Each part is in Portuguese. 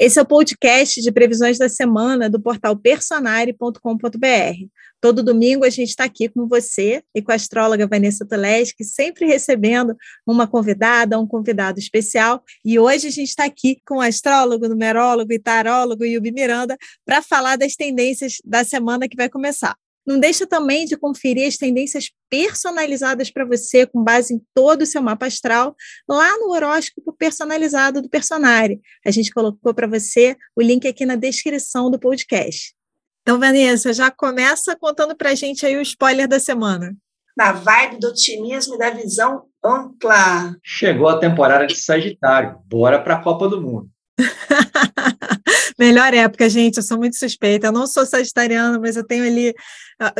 Esse é o podcast de previsões da semana do portal personare.com.br. Todo domingo a gente está aqui com você e com a astróloga Vanessa Toleski, sempre recebendo uma convidada, um convidado especial. E hoje a gente está aqui com o astrólogo, numerólogo e tarólogo Yubi Miranda para falar das tendências da semana que vai começar. Não deixa também de conferir as tendências personalizadas para você, com base em todo o seu mapa astral, lá no horóscopo personalizado do Personare. A gente colocou para você o link aqui na descrição do podcast. Então, Vanessa, já começa contando para a gente aí o spoiler da semana. Na vibe do otimismo e da visão ampla. Chegou a temporada de Sagitário. Bora para a Copa do Mundo. Melhor época, gente. Eu sou muito suspeita. Eu não sou sagitariana, mas eu tenho ali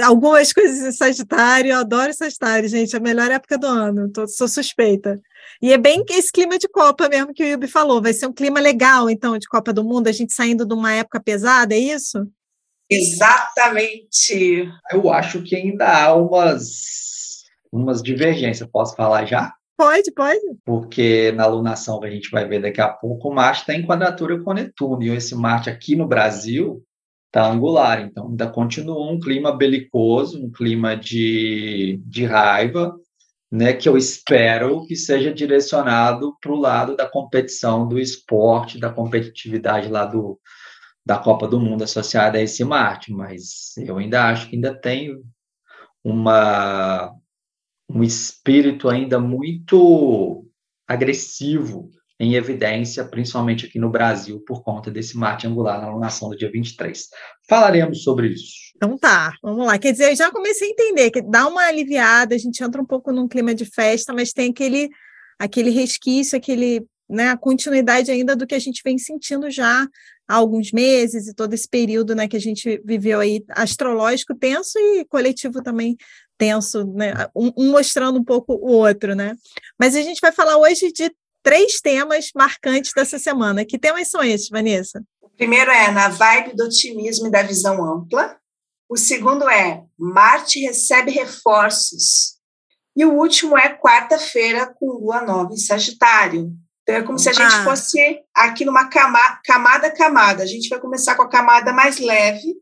algumas coisas em Sagitário. Eu adoro Sagitário, gente. É a melhor época do ano. Tô, sou suspeita. E é bem esse clima de Copa mesmo que o Yubi falou. Vai ser um clima legal, então, de Copa do Mundo. A gente saindo de uma época pesada, é isso? Exatamente. Eu acho que ainda há umas, umas divergências. Posso falar já? Pode, pode. Porque na alunação, a gente vai ver daqui a pouco, o Marte está em quadratura com Netuno, e esse Marte aqui no Brasil está angular, então ainda continua um clima belicoso, um clima de, de raiva, né, que eu espero que seja direcionado para o lado da competição, do esporte, da competitividade lá do, da Copa do Mundo associada a esse Marte, mas eu ainda acho que ainda tem uma um espírito ainda muito agressivo em evidência, principalmente aqui no Brasil, por conta desse Marte angular na alunação do dia 23. Falaremos sobre isso. Então tá, vamos lá. Quer dizer, eu já comecei a entender que dá uma aliviada, a gente entra um pouco num clima de festa, mas tem aquele, aquele resquício, aquele, né, a continuidade ainda do que a gente vem sentindo já há alguns meses e todo esse período né, que a gente viveu aí astrológico tenso e coletivo também tenso, né? Um, um, mostrando um pouco o outro, né? Mas a gente vai falar hoje de três temas marcantes dessa semana. Que temas são esses, Vanessa? O primeiro é na vibe do otimismo e da visão ampla. O segundo é Marte recebe reforços. E o último é quarta-feira com Lua nova em Sagitário. Então é como ah. se a gente fosse aqui numa camada, camada camada. A gente vai começar com a camada mais leve,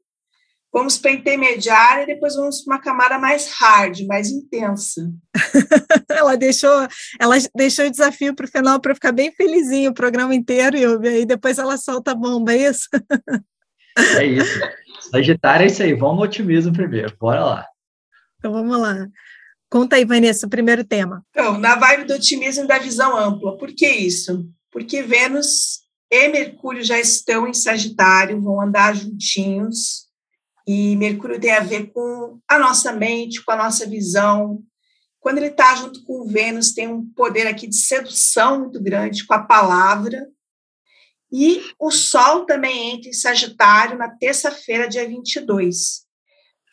vamos para a intermediária e depois vamos para uma camada mais hard, mais intensa. ela deixou, ela deixou o desafio para o final para ficar bem felizinho o programa inteiro, e aí depois ela solta a bomba, é isso? é isso. Sagitário é isso aí, vamos no otimismo primeiro, bora lá. Então vamos lá. Conta aí, Vanessa, o primeiro tema. Então, na vibe do otimismo e da visão ampla. Por que isso? Porque Vênus e Mercúrio já estão em Sagitário, vão andar juntinhos, e Mercúrio tem a ver com a nossa mente, com a nossa visão. Quando ele está junto com Vênus, tem um poder aqui de sedução muito grande com a palavra. E o Sol também entra em Sagitário na terça-feira, dia 22.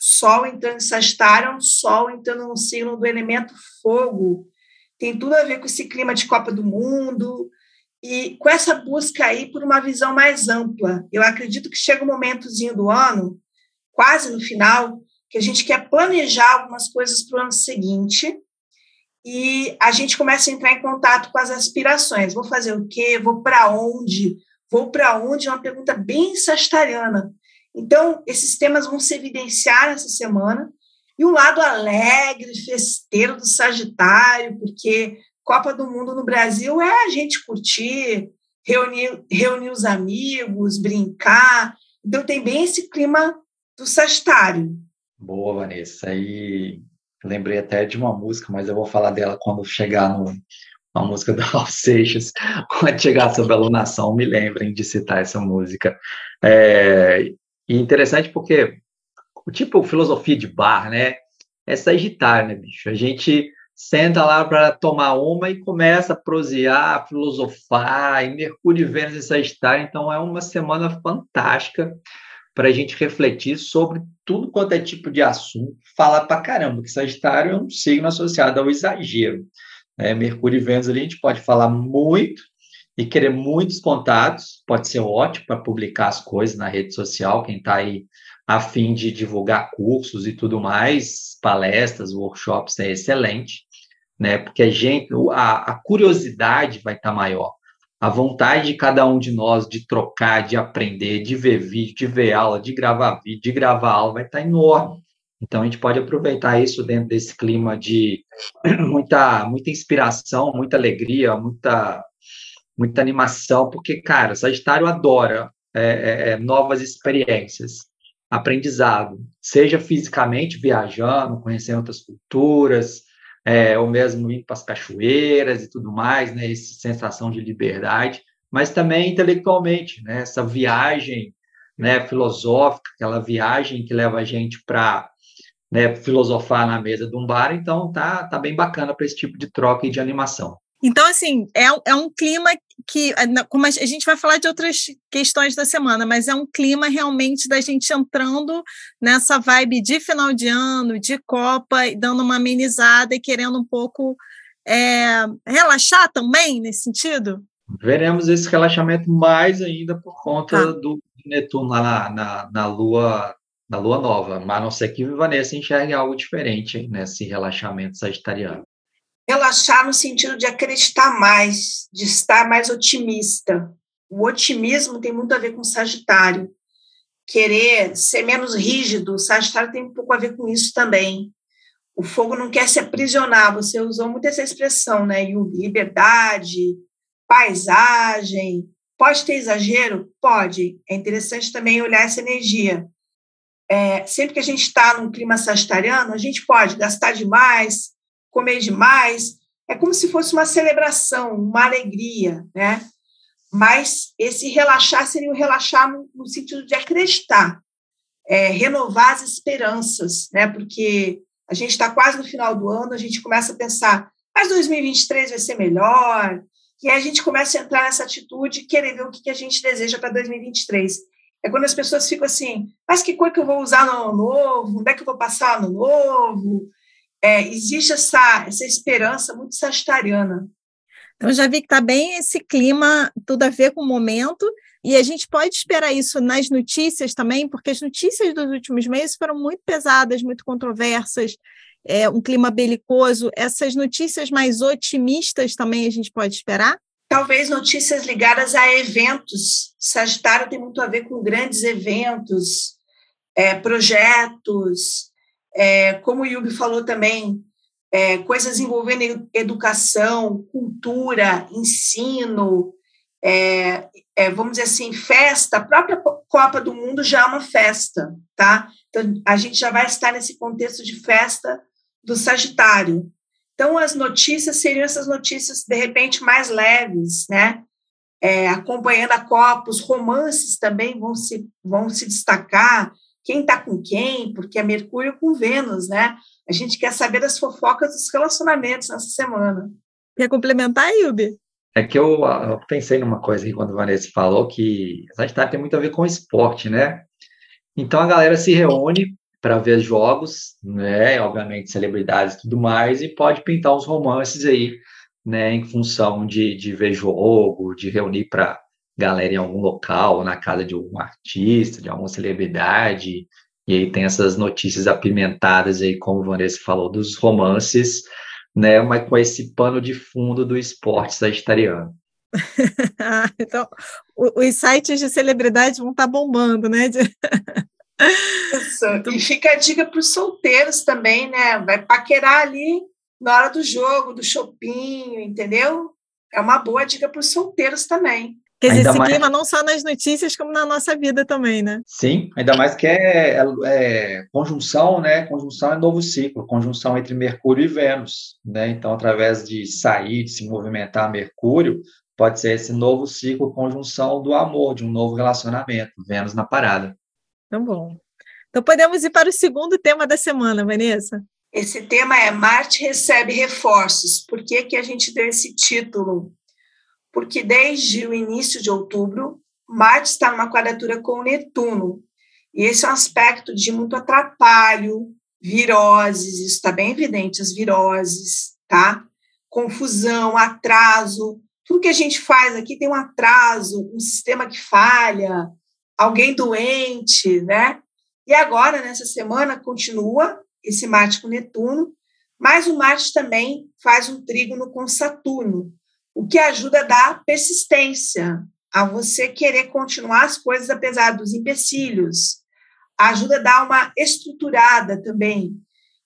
Sol entrando em Sagitário Sol entrando no signo do elemento fogo. Tem tudo a ver com esse clima de Copa do Mundo e com essa busca aí por uma visão mais ampla. Eu acredito que chega um momentozinho do ano quase no final, que a gente quer planejar algumas coisas para o ano seguinte e a gente começa a entrar em contato com as aspirações. Vou fazer o quê? Vou para onde? Vou para onde? É uma pergunta bem sagitariana. Então, esses temas vão se evidenciar essa semana. E o lado alegre, festeiro do Sagitário, porque Copa do Mundo no Brasil é a gente curtir, reunir, reunir os amigos, brincar. Então, tem bem esse clima do Sagitário. Boa, Vanessa. E lembrei até de uma música, mas eu vou falar dela quando chegar no, uma música do Raul Seixas, quando chegar sobre a alunação, me lembrem de citar essa música. É, e interessante porque o tipo filosofia de bar, né, é sagitário, né, bicho? A gente senta lá para tomar uma e começa a prosear, filosofar, e Mercúrio e Vênus em Sagitário, então é uma semana fantástica para a gente refletir sobre tudo quanto é tipo de assunto, falar para caramba, que Sagitário é um signo associado ao exagero. Né? Mercúrio e Vênus ali a gente pode falar muito e querer muitos contatos, pode ser ótimo para publicar as coisas na rede social, quem está aí a fim de divulgar cursos e tudo mais, palestras, workshops, é excelente, né? Porque a gente, a, a curiosidade vai estar tá maior a vontade de cada um de nós de trocar, de aprender, de ver vídeo, de ver aula, de gravar vídeo, de gravar aula, vai estar enorme. Então, a gente pode aproveitar isso dentro desse clima de muita, muita inspiração, muita alegria, muita, muita animação, porque, cara, Sagitário adora é, é, é novas experiências, aprendizado, seja fisicamente viajando, conhecendo outras culturas, é, ou mesmo indo para as cachoeiras e tudo mais, né, essa sensação de liberdade, mas também intelectualmente, né, essa viagem né, filosófica, aquela viagem que leva a gente para né, filosofar na mesa de um bar, então tá, tá bem bacana para esse tipo de troca e de animação. Então, assim, é, é um clima que, como a gente vai falar de outras questões da semana, mas é um clima realmente da gente entrando nessa vibe de final de ano, de Copa, dando uma amenizada e querendo um pouco é, relaxar também nesse sentido? Veremos esse relaxamento mais ainda por conta tá. do Netuno lá na, na, na, Lua na Lua Nova, mas a não ser que Vanessa enxergue algo diferente nesse relaxamento sagitariano. Relaxar no sentido de acreditar mais, de estar mais otimista. O otimismo tem muito a ver com Sagitário. Querer ser menos rígido, Sagitário tem um pouco a ver com isso também. O fogo não quer se aprisionar, você usou muito essa expressão, né? Liberdade, paisagem. Pode ter exagero? Pode. É interessante também olhar essa energia. É, sempre que a gente está num clima sagitariano, a gente pode gastar demais, comer demais, é como se fosse uma celebração, uma alegria, né? Mas esse relaxar seria o relaxar no, no sentido de acreditar, é, renovar as esperanças, né? Porque a gente está quase no final do ano, a gente começa a pensar, mas 2023 vai ser melhor, e aí a gente começa a entrar nessa atitude e querer ver o que, que a gente deseja para 2023. É quando as pessoas ficam assim, mas que cor que eu vou usar no ano novo? Onde é que eu vou passar ano novo? É, existe essa, essa esperança muito sagitariana. Então, já vi que está bem esse clima, tudo a ver com o momento, e a gente pode esperar isso nas notícias também, porque as notícias dos últimos meses foram muito pesadas, muito controversas, é, um clima belicoso. Essas notícias mais otimistas também a gente pode esperar? Talvez notícias ligadas a eventos. Sagitário tem muito a ver com grandes eventos, é, projetos, é, como o Yubi falou também, é, coisas envolvendo educação, cultura, ensino, é, é, vamos dizer assim, festa, a própria Copa do Mundo já é uma festa, tá? Então, a gente já vai estar nesse contexto de festa do Sagitário. Então, as notícias seriam essas notícias, de repente, mais leves, né? É, acompanhando a Copa, os romances também vão se, vão se destacar, quem está com quem, porque é Mercúrio com Vênus, né? A gente quer saber das fofocas dos relacionamentos nessa semana. Quer complementar, Ilbe? É que eu, eu, pensei numa coisa aqui quando a Vanessa falou que Sagitário tem muito a ver com esporte, né? Então a galera se reúne para ver jogos, né? Obviamente celebridades e tudo mais, e pode pintar uns romances aí, né? Em função de, de ver jogo, de reunir para galera em algum local, na casa de algum artista, de alguma celebridade, e aí tem essas notícias apimentadas aí, como o Vanessa falou, dos romances, né, mas com esse pano de fundo do esporte sagitariano. então, os sites de celebridade vão estar tá bombando, né? Isso. E fica a dica para os solteiros também, né? Vai paquerar ali na hora do jogo, do shopping, entendeu? É uma boa dica para os solteiros também. Quer dizer, esse mais... clima não só nas notícias, como na nossa vida também, né? Sim, ainda mais que é, é, é, conjunção, né? Conjunção é novo ciclo, conjunção entre Mercúrio e Vênus, né? Então, através de sair, de se movimentar Mercúrio, pode ser esse novo ciclo, conjunção do amor, de um novo relacionamento, Vênus na parada. Então, bom. Então, podemos ir para o segundo tema da semana, Vanessa? Esse tema é Marte recebe reforços. Por que, que a gente deu esse título? Porque desde o início de outubro, Marte está numa quadratura com Netuno, e esse é um aspecto de muito atrapalho, viroses, isso está bem evidente, as viroses, tá? Confusão, atraso, tudo que a gente faz aqui tem um atraso, um sistema que falha, alguém doente, né? E agora, nessa semana, continua esse Marte com Netuno, mas o Marte também faz um trígono com Saturno. O que ajuda a dar persistência, a você querer continuar as coisas apesar dos empecilhos, ajuda a dar uma estruturada também.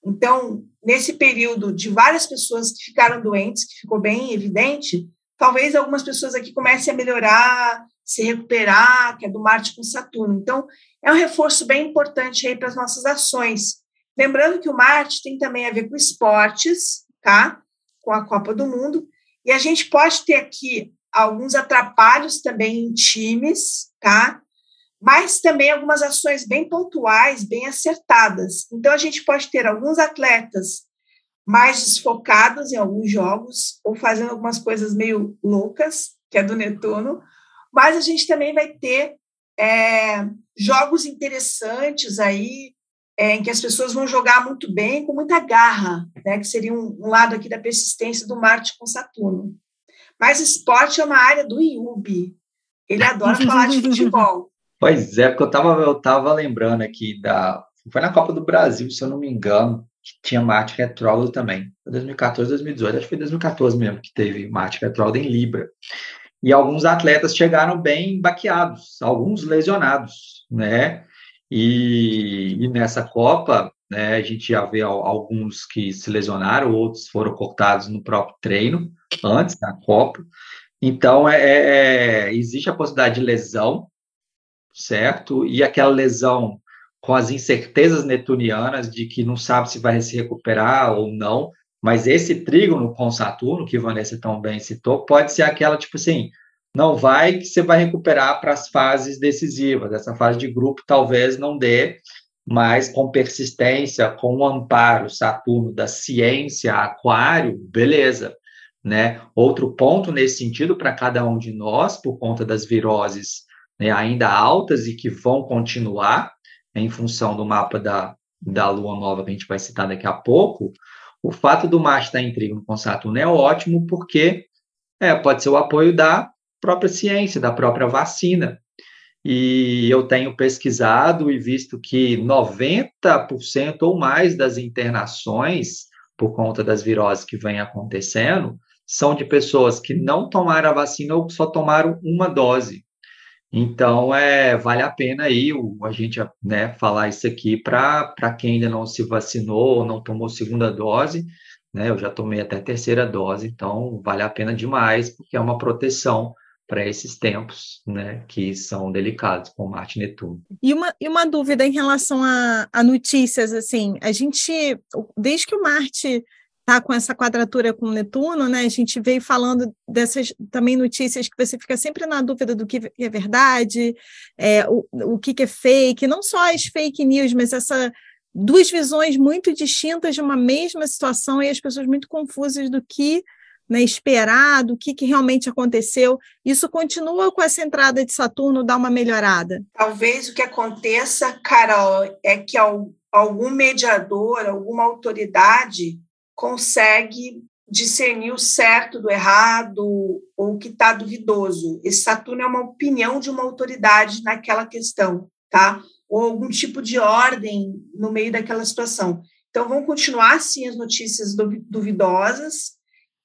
Então, nesse período de várias pessoas que ficaram doentes, que ficou bem evidente, talvez algumas pessoas aqui comecem a melhorar, se recuperar, que é do Marte com Saturno. Então, é um reforço bem importante aí para as nossas ações. Lembrando que o Marte tem também a ver com esportes, tá? Com a Copa do Mundo. E a gente pode ter aqui alguns atrapalhos também em times, tá? Mas também algumas ações bem pontuais, bem acertadas. Então, a gente pode ter alguns atletas mais desfocados em alguns jogos, ou fazendo algumas coisas meio loucas, que é do Netuno, mas a gente também vai ter é, jogos interessantes aí, é, em que as pessoas vão jogar muito bem, com muita garra, né, que seria um, um lado aqui da persistência do Marte com Saturno. Mas esporte é uma área do IUB. Ele adora falar de futebol. Pois é, porque eu estava eu tava lembrando aqui da. Foi na Copa do Brasil, se eu não me engano, que tinha Marte retrógrado também. 2014, 2018, acho que foi 2014 mesmo que teve Marte retrógrado em Libra. E alguns atletas chegaram bem baqueados, alguns lesionados, né? E, e nessa Copa, né, a gente já vê alguns que se lesionaram, outros foram cortados no próprio treino, antes da Copa. Então, é, é, é, existe a possibilidade de lesão, certo? E aquela lesão com as incertezas netunianas de que não sabe se vai se recuperar ou não, mas esse trígono com Saturno, que Vanessa tão bem citou, pode ser aquela, tipo assim, não vai que você vai recuperar para as fases decisivas. Essa fase de grupo talvez não dê, mas com persistência, com o amparo Saturno da ciência, aquário, beleza. Né? Outro ponto nesse sentido para cada um de nós, por conta das viroses né, ainda altas e que vão continuar em função do mapa da, da Lua Nova que a gente vai citar daqui a pouco, o fato do Marte estar em trígono com Saturno é ótimo porque é, pode ser o apoio da própria ciência, da própria vacina. E eu tenho pesquisado e visto que 90% ou mais das internações, por conta das viroses que vêm acontecendo, são de pessoas que não tomaram a vacina ou só tomaram uma dose. Então, é, vale a pena aí o, a gente né, falar isso aqui para quem ainda não se vacinou ou não tomou segunda dose, né? Eu já tomei até terceira dose, então vale a pena demais, porque é uma proteção para esses tempos, né, que são delicados com Marte e Netuno. E uma, e uma dúvida em relação a, a notícias, assim, a gente, desde que o Marte tá com essa quadratura com Netuno, né? A gente veio falando dessas também notícias que você fica sempre na dúvida do que é verdade, é, o, o que, que é fake, não só as fake news, mas essa duas visões muito distintas de uma mesma situação e as pessoas muito confusas do que né, esperar, do que, que realmente aconteceu. Isso continua com essa entrada de Saturno dar uma melhorada? Talvez o que aconteça, Carol, é que algum mediador, alguma autoridade consegue discernir o certo do errado ou o que está duvidoso. Esse Saturno é uma opinião de uma autoridade naquela questão, tá? Ou algum tipo de ordem no meio daquela situação. Então, vão continuar, sim, as notícias duvidosas,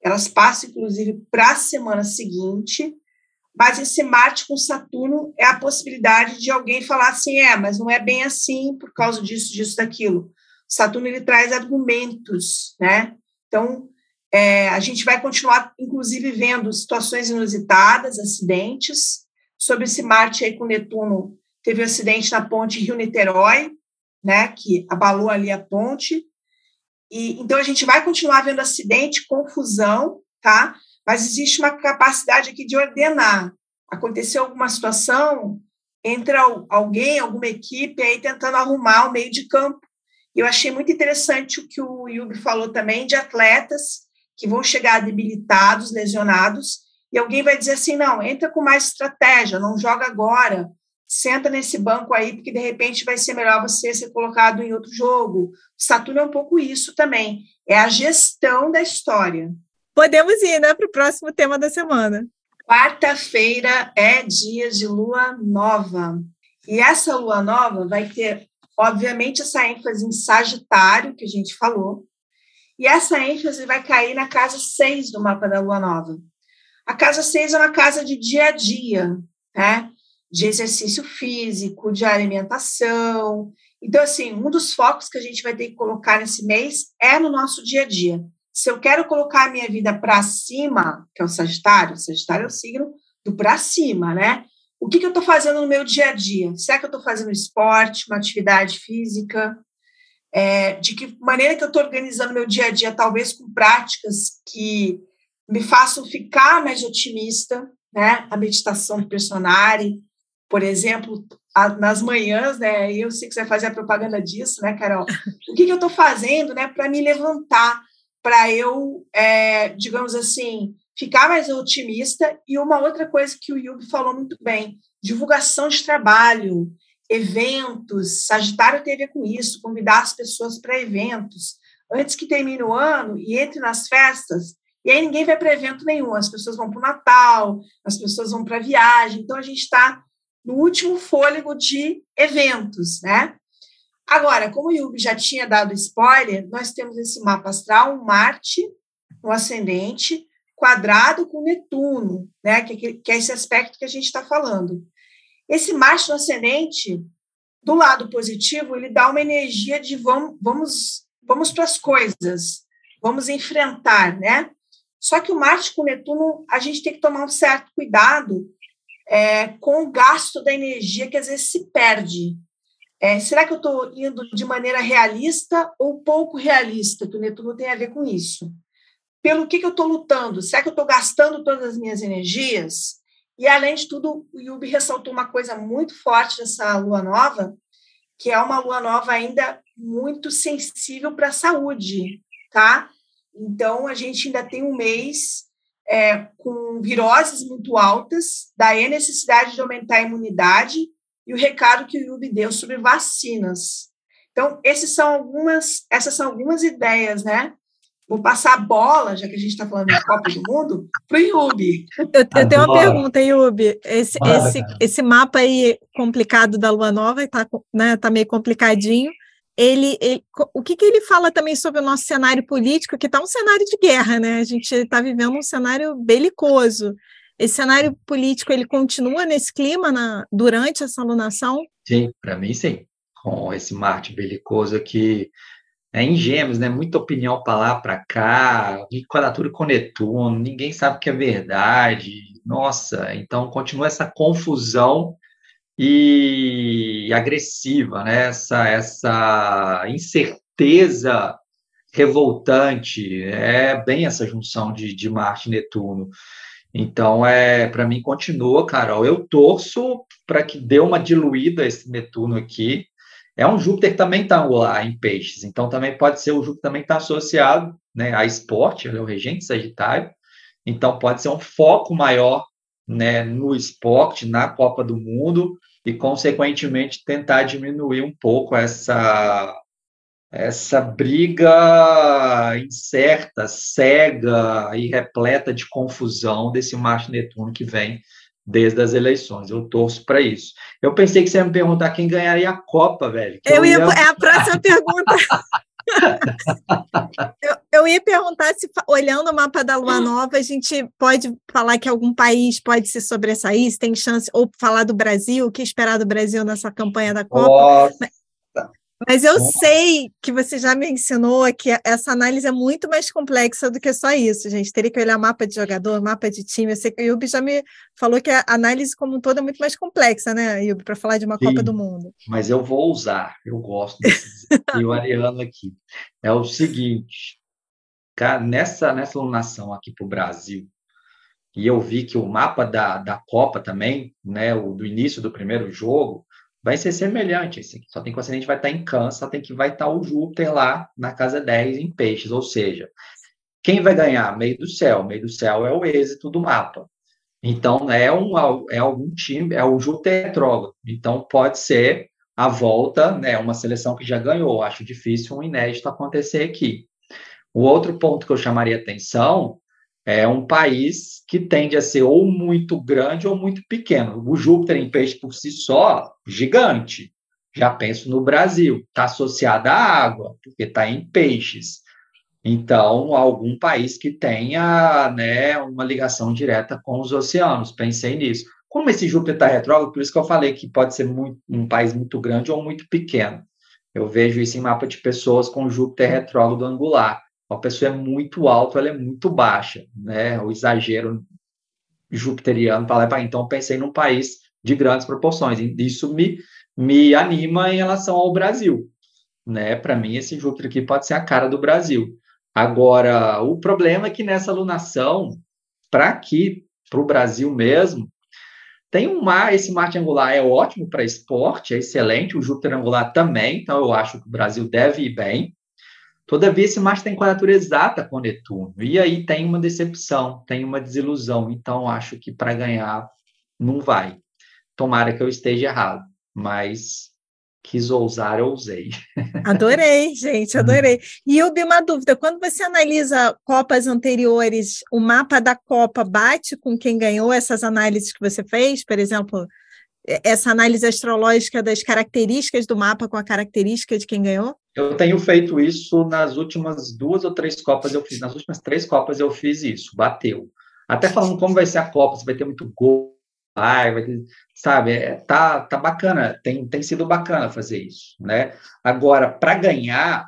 elas passam, inclusive, para a semana seguinte, mas esse Marte com Saturno é a possibilidade de alguém falar assim, é, mas não é bem assim por causa disso, disso, daquilo. Saturno ele traz argumentos, né? Então, é, a gente vai continuar, inclusive, vendo situações inusitadas, acidentes. Sobre esse Marte aí com Netuno, teve um acidente na ponte Rio-Niterói, né, que abalou ali a ponte. E, então, a gente vai continuar vendo acidente, confusão, tá? Mas existe uma capacidade aqui de ordenar. Aconteceu alguma situação, entra alguém, alguma equipe aí tentando arrumar o meio de campo eu achei muito interessante o que o Yubi falou também de atletas que vão chegar debilitados, lesionados, e alguém vai dizer assim: não, entra com mais estratégia, não joga agora, senta nesse banco aí, porque de repente vai ser melhor você ser colocado em outro jogo. Saturno é um pouco isso também, é a gestão da história. Podemos ir, né, para o próximo tema da semana. Quarta-feira é dia de lua nova. E essa lua nova vai ter Obviamente, essa ênfase em Sagitário, que a gente falou, e essa ênfase vai cair na casa 6 do mapa da Lua Nova. A casa 6 é uma casa de dia a dia, né? De exercício físico, de alimentação. Então, assim, um dos focos que a gente vai ter que colocar nesse mês é no nosso dia a dia. Se eu quero colocar a minha vida para cima, que é o Sagitário, o Sagitário é o signo do para cima, né? O que, que eu estou fazendo no meu dia a dia? Será que eu estou fazendo esporte, uma atividade física? É, de que maneira que eu estou organizando meu dia a dia, talvez com práticas que me façam ficar mais otimista, né? A meditação do personagem, por exemplo, a, nas manhãs, né? Eu sei que você vai fazer a propaganda disso, né, Carol? O que, que eu estou fazendo, né, para me levantar, para eu, é, digamos assim, ficar mais otimista. E uma outra coisa que o Yubi falou muito bem: divulgação de trabalho, eventos. Sagitário tem a ver com isso, convidar as pessoas para eventos. Antes que termine o ano e entre nas festas, e aí ninguém vai para evento nenhum, as pessoas vão para o Natal, as pessoas vão para viagem, então a gente está no último fôlego de eventos, né? Agora, como o Yubi já tinha dado spoiler, nós temos esse mapa astral, um Marte, um ascendente, quadrado com Netuno, né? Que, que é esse aspecto que a gente está falando. Esse Marte no ascendente, do lado positivo, ele dá uma energia de vamos, vamos, vamos para as coisas, vamos enfrentar, né? Só que o Marte com Netuno, a gente tem que tomar um certo cuidado é, com o gasto da energia que às vezes se perde. É, será que eu estou indo de maneira realista ou pouco realista? Que o Netuno tem a ver com isso. Pelo que, que eu estou lutando? Será que eu estou gastando todas as minhas energias? E, além de tudo, o Yubi ressaltou uma coisa muito forte dessa lua nova, que é uma lua nova ainda muito sensível para a saúde, tá? Então, a gente ainda tem um mês é, com viroses muito altas, daí a necessidade de aumentar a imunidade e o recado que o Yubi deu sobre vacinas. Então, esses são algumas, essas são algumas ideias, né? Vou passar a bola, já que a gente está falando de Copa do Mundo, para o Yubi. Eu, eu tenho uma pergunta, Yubi. Esse, esse, esse mapa aí complicado da Lua Nova está né, tá meio complicadinho ele, ele, o que, que ele fala também sobre o nosso cenário político, que está um cenário de guerra, né? A gente está vivendo um cenário belicoso. Esse cenário político ele continua nesse clima na, durante essa alunação? Sim, para mim sim. Com esse Marte belicoso aqui é em Gêmeos, né? Muita opinião para lá, para cá, quadratura com Netuno, ninguém sabe o que é verdade. Nossa, então continua essa confusão e agressiva, né? essa, essa incerteza revoltante, é bem essa junção de, de Marte e Netuno. Então, é para mim, continua, Carol. Eu torço para que dê uma diluída esse Netuno aqui. É um Júpiter também está lá em peixes, então também pode ser o Júpiter também está associado né, a esporte, ele é o regente Sagitário, então pode ser um foco maior né, no esporte, na Copa do Mundo, e, consequentemente, tentar diminuir um pouco essa, essa briga incerta, cega e repleta de confusão desse Marte Netuno que vem desde as eleições. Eu torço para isso. Eu pensei que você ia me perguntar quem ganharia a Copa, velho. Eu, ia, ia... É a próxima pergunta. eu, eu, ia perguntar se, olhando o mapa da Lua Nova, a gente pode falar que algum país pode se sobressair, se tem chance, ou falar do Brasil, o que esperar do Brasil nessa campanha da Copa. Nossa. Mas eu sei que você já me ensinou que essa análise é muito mais complexa do que só isso, gente. Teria que olhar mapa de jogador, mapa de time. Eu sei que o Yubi já me falou que a análise como um todo é muito mais complexa, né, Yubi, para falar de uma Sim, Copa do Mundo. Mas eu vou usar, eu gosto desse desafio ariano aqui. É o seguinte, nessa, nessa alunação aqui para o Brasil, e eu vi que o mapa da, da Copa também, né, o do início do primeiro jogo, vai ser semelhante esse aqui. Só tem que o ascendente vai estar em câncer, tem que vai estar o Júpiter lá na casa 10 em peixes, ou seja, quem vai ganhar? Meio do céu. Meio do céu é o êxito do mapa. Então, é, um, é algum time, é o Júpiter retrógrado. Então, pode ser a volta, né, uma seleção que já ganhou. Acho difícil um inédito acontecer aqui. O outro ponto que eu chamaria atenção é um país que tende a ser ou muito grande ou muito pequeno. O Júpiter em peixe por si só, gigante. Já penso no Brasil, está associado à água, porque está em peixes. Então, algum país que tenha né, uma ligação direta com os oceanos. Pensei nisso. Como esse Júpiter está retrógrado, por isso que eu falei que pode ser muito, um país muito grande ou muito pequeno. Eu vejo isso em mapa de pessoas com Júpiter retrógrado angular. Uma pessoa é muito alta, ela é muito baixa, né? O exagero jupiteriano para lá para então pensei num país de grandes proporções. Isso me me anima em relação ao Brasil, né? Para mim esse Júpiter aqui pode ser a cara do Brasil. Agora, o problema é que nessa alunação, para aqui, para o Brasil mesmo, tem um mar, esse Marte angular é ótimo para esporte, é excelente, o Júpiter angular também, então eu acho que o Brasil deve ir bem. Todavia, esse Marte tem quadratura exata com Netuno, e aí tem uma decepção, tem uma desilusão, então acho que para ganhar não vai. Tomara que eu esteja errado, mas quis ousar, eu usei. Adorei, gente, adorei. E eu uma dúvida: quando você analisa Copas anteriores, o mapa da Copa bate com quem ganhou essas análises que você fez? Por exemplo, essa análise astrológica das características do mapa com a característica de quem ganhou? Eu tenho feito isso nas últimas duas ou três Copas, eu fiz. Nas últimas três Copas eu fiz isso, bateu. Até falando como vai ser a Copa, se vai ter muito gol, vai, vai ter, sabe? É, tá, tá bacana, tem, tem sido bacana fazer isso, né? Agora, para ganhar,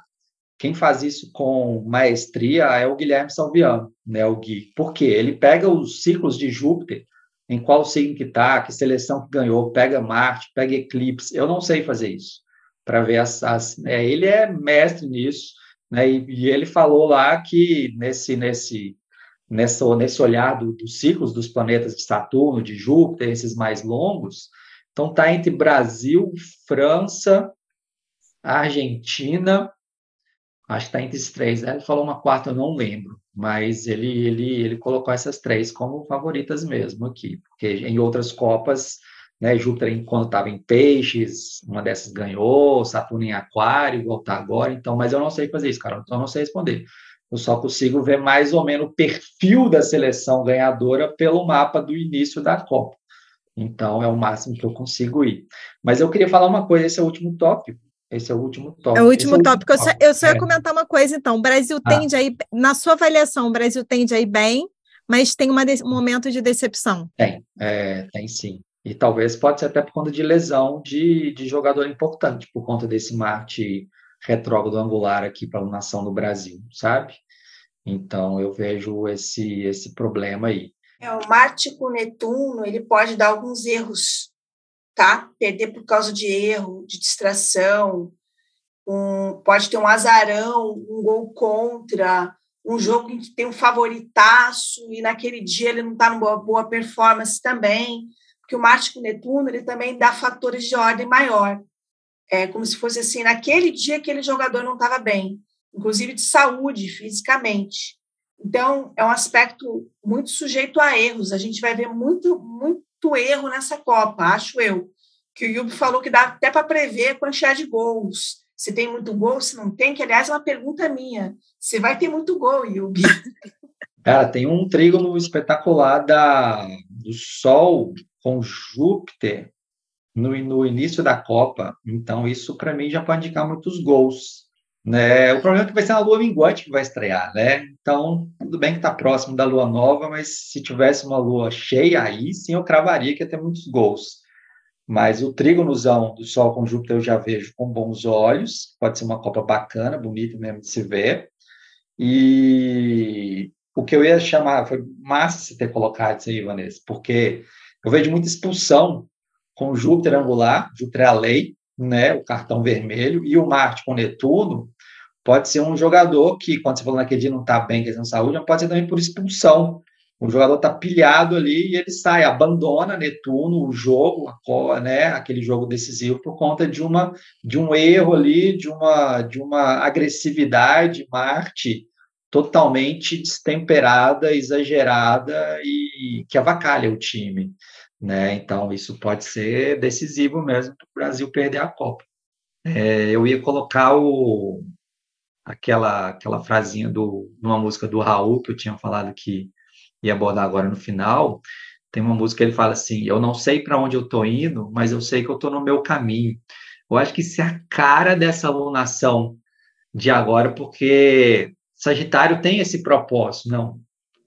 quem faz isso com maestria é o Guilherme Salviano, né? O Gui. Por quê? Ele pega os ciclos de Júpiter, em qual signo que tá, que seleção que ganhou, pega Marte, pega eclipse. Eu não sei fazer isso para ver as, as é, ele é mestre nisso, né? E, e, ele falou lá que nesse nesse nessa, nesse olhar do, dos ciclos dos planetas de Saturno, de Júpiter, esses mais longos, então está entre Brasil, França, Argentina, acho que está entre esses três. Ele falou uma quarta, eu não lembro, mas ele, ele, ele colocou essas três como favoritas mesmo aqui, porque em outras Copas, né, Júpiter, quando estava em Peixes, uma dessas ganhou, Saturno em Aquário, voltar agora, então, mas eu não sei fazer isso, cara, então eu não sei responder. Eu só consigo ver mais ou menos o perfil da seleção ganhadora pelo mapa do início da Copa. Então, é o máximo que eu consigo ir. Mas eu queria falar uma coisa, esse é o último tópico. Esse é o último tópico. É o último é o tópico. Eu só, eu só ia é. comentar uma coisa, então. O Brasil ah. tende a ir, na sua avaliação, o Brasil tende a ir bem, mas tem uma um momento de decepção. Tem, é, tem sim. E talvez pode ser até por conta de lesão de, de jogador importante, por conta desse Marte retrógrado angular aqui para a nação do Brasil, sabe? Então eu vejo esse esse problema aí. É, o Marte com Netuno, ele pode dar alguns erros, tá? Perder por causa de erro, de distração, um, pode ter um azarão, um gol contra, um jogo em que tem um favoritaço e naquele dia ele não está numa boa, performance também, porque o Marte com Netuno ele também dá fatores de ordem maior. É como se fosse assim, naquele dia aquele jogador não estava bem, inclusive de saúde, fisicamente. Então, é um aspecto muito sujeito a erros. A gente vai ver muito, muito erro nessa Copa, acho eu. Que o Yubi falou que dá até para prever a quantidade de gols. Se tem muito gol, se não tem, que aliás é uma pergunta minha. Se vai ter muito gol, Yubi? Cara, tem um trígono espetacular da, do Sol com Júpiter no, no início da Copa, então isso para mim já pode indicar muitos gols. Né? O problema é que vai ser a lua minguante que vai estrear, né? Então, tudo bem que está próximo da lua nova, mas se tivesse uma lua cheia, aí sim eu cravaria que ia ter muitos gols. Mas o trígonozão do Sol com Júpiter eu já vejo com bons olhos, pode ser uma Copa bacana, bonita mesmo de se ver. E o que eu ia chamar, foi massa você ter colocado isso aí, Vanessa, porque eu vejo muita expulsão com Júpiter angular, Júpiter é a lei, né, o cartão vermelho, e o Marte com Netuno, pode ser um jogador que, quando você falou naquele dia não está bem, questão de saúde, mas pode ser também por expulsão. O jogador está pilhado ali e ele sai, abandona Netuno, o jogo, né, aquele jogo decisivo, por conta de, uma, de um erro ali, de uma, de uma agressividade, Marte totalmente destemperada, exagerada e que avacalha o time né? Então isso pode ser decisivo mesmo para o Brasil perder a Copa. É, eu ia colocar o, aquela aquela frasinha do numa música do Raul que eu tinha falado que ia abordar agora no final. Tem uma música que ele fala assim: eu não sei para onde eu estou indo, mas eu sei que eu estou no meu caminho. Eu acho que isso é a cara dessa alunação de agora, porque Sagitário tem esse propósito, não,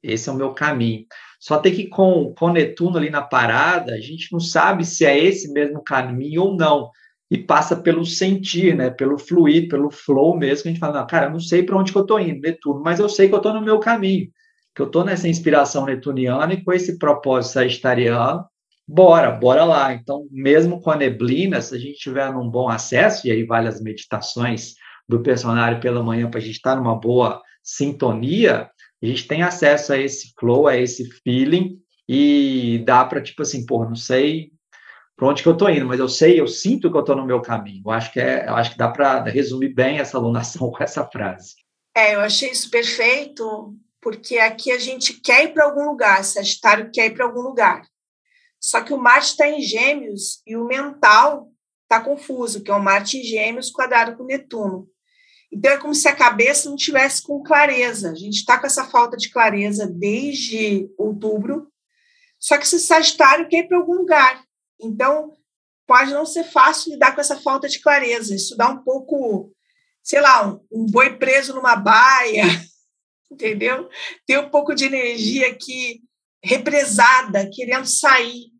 esse é o meu caminho. Só tem que com, com Netuno ali na parada, a gente não sabe se é esse mesmo caminho ou não. E passa pelo sentir, né? Pelo fluir, pelo flow mesmo, a gente fala, não, cara, eu não sei para onde que eu estou indo, Netuno, mas eu sei que eu estou no meu caminho, que eu estou nessa inspiração netuniana e com esse propósito sagitariano, bora, bora lá. Então, mesmo com a neblina, se a gente tiver num bom acesso, e aí vale as meditações do personagem pela manhã para a gente estar tá numa boa sintonia, a gente tem acesso a esse flow, a esse feeling, e dá para, tipo assim, pô, não sei para onde que eu estou indo, mas eu sei, eu sinto que eu estou no meu caminho. Eu acho que, é, eu acho que dá para resumir bem essa alunação com essa frase. É, eu achei isso perfeito, porque aqui a gente quer ir para algum lugar, Sagitário quer ir para algum lugar. Só que o Marte está em Gêmeos e o mental está confuso, que é o Marte em Gêmeos quadrado com Netuno. Então é como se a cabeça não tivesse com clareza. A gente está com essa falta de clareza desde outubro. Só que esse Sagitário quer ir para algum lugar. Então pode não ser fácil lidar com essa falta de clareza. Isso dá um pouco, sei lá, um, um boi preso numa baia, entendeu? Tem um pouco de energia aqui represada, querendo sair.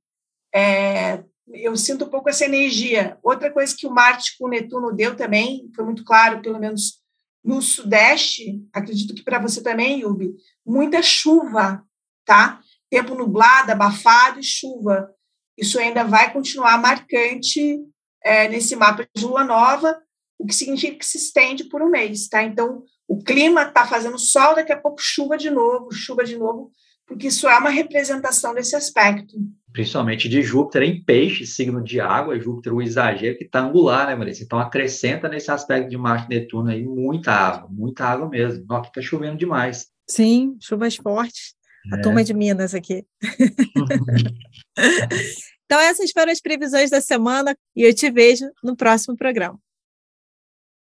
É, eu sinto um pouco essa energia. Outra coisa que o Marte com o Netuno deu também, foi muito claro, pelo menos no Sudeste, acredito que para você também, Yubi, muita chuva, tá? Tempo nublado, abafado e chuva. Isso ainda vai continuar marcante é, nesse mapa de lua nova, o que significa que se estende por um mês, tá? Então, o clima está fazendo sol, daqui a pouco chuva de novo, chuva de novo, porque isso é uma representação desse aspecto. Principalmente de Júpiter em peixe, signo de água, Júpiter o exagero que está angular, né, Marisa? Então acrescenta nesse aspecto de Marte e Netuno aí muita água, muita água mesmo. Que está chovendo demais. Sim, chuvas fortes. É. A turma de Minas aqui. então essas foram as previsões da semana e eu te vejo no próximo programa.